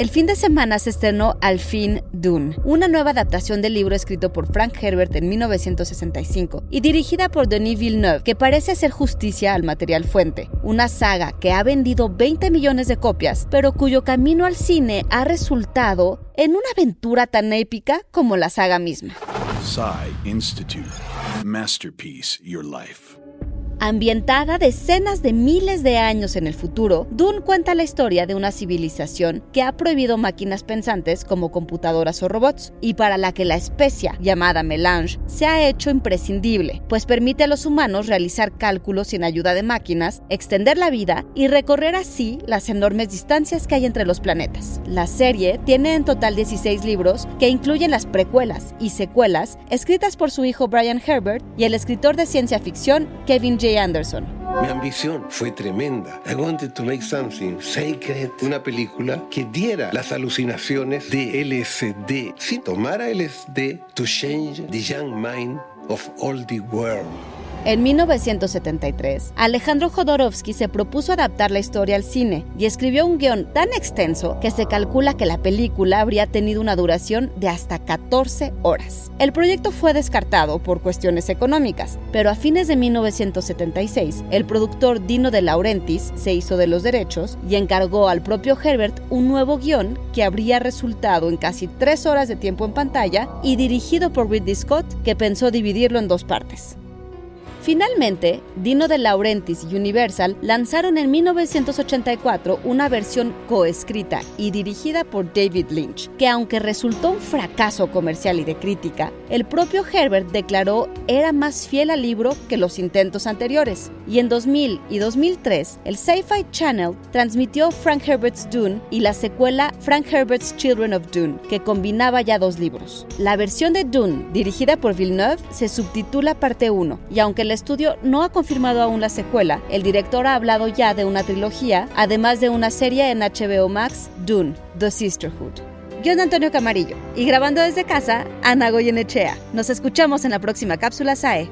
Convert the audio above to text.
El fin de semana se estrenó al fin Dune, una nueva adaptación del libro escrito por Frank Herbert en 1965 y dirigida por Denis Villeneuve, que parece hacer justicia al material fuente. Una saga que ha vendido 20 millones de copias, pero cuyo camino al cine ha resultado en una aventura tan épica como la saga misma. Institute. Masterpiece Your Life. Ambientada decenas de miles de años en el futuro, Dune cuenta la historia de una civilización que ha prohibido máquinas pensantes como computadoras o robots, y para la que la especie llamada Melange se ha hecho imprescindible, pues permite a los humanos realizar cálculos sin ayuda de máquinas, extender la vida y recorrer así las enormes distancias que hay entre los planetas. La serie tiene en total 16 libros que incluyen las precuelas y secuelas escritas por su hijo Brian Herbert y el escritor de ciencia ficción Kevin Anderson. Mi ambición fue tremenda. I wanted to make something sacred, una película que diera las alucinaciones de LSD. Si tomara LSD to change the young mind of all the world. En 1973, Alejandro Jodorowsky se propuso adaptar la historia al cine y escribió un guion tan extenso que se calcula que la película habría tenido una duración de hasta 14 horas. El proyecto fue descartado por cuestiones económicas, pero a fines de 1976, el productor Dino de Laurentiis se hizo de los derechos y encargó al propio Herbert un nuevo guion que habría resultado en casi tres horas de tiempo en pantalla y dirigido por Ridley Scott, que pensó dividirlo en dos partes. Finalmente, Dino de Laurentiis y Universal lanzaron en 1984 una versión coescrita y dirigida por David Lynch, que aunque resultó un fracaso comercial y de crítica, el propio Herbert declaró era más fiel al libro que los intentos anteriores. Y en 2000 y 2003, el Sci-Fi Channel transmitió Frank Herbert's Dune y la secuela Frank Herbert's Children of Dune, que combinaba ya dos libros. La versión de Dune, dirigida por Villeneuve, se subtitula Parte 1, y aunque el estudio no ha confirmado aún la secuela. El director ha hablado ya de una trilogía, además de una serie en HBO Max, Dune, The Sisterhood. Yo soy Antonio Camarillo y grabando desde casa, Ana Goyenechea. Nos escuchamos en la próxima cápsula SAE.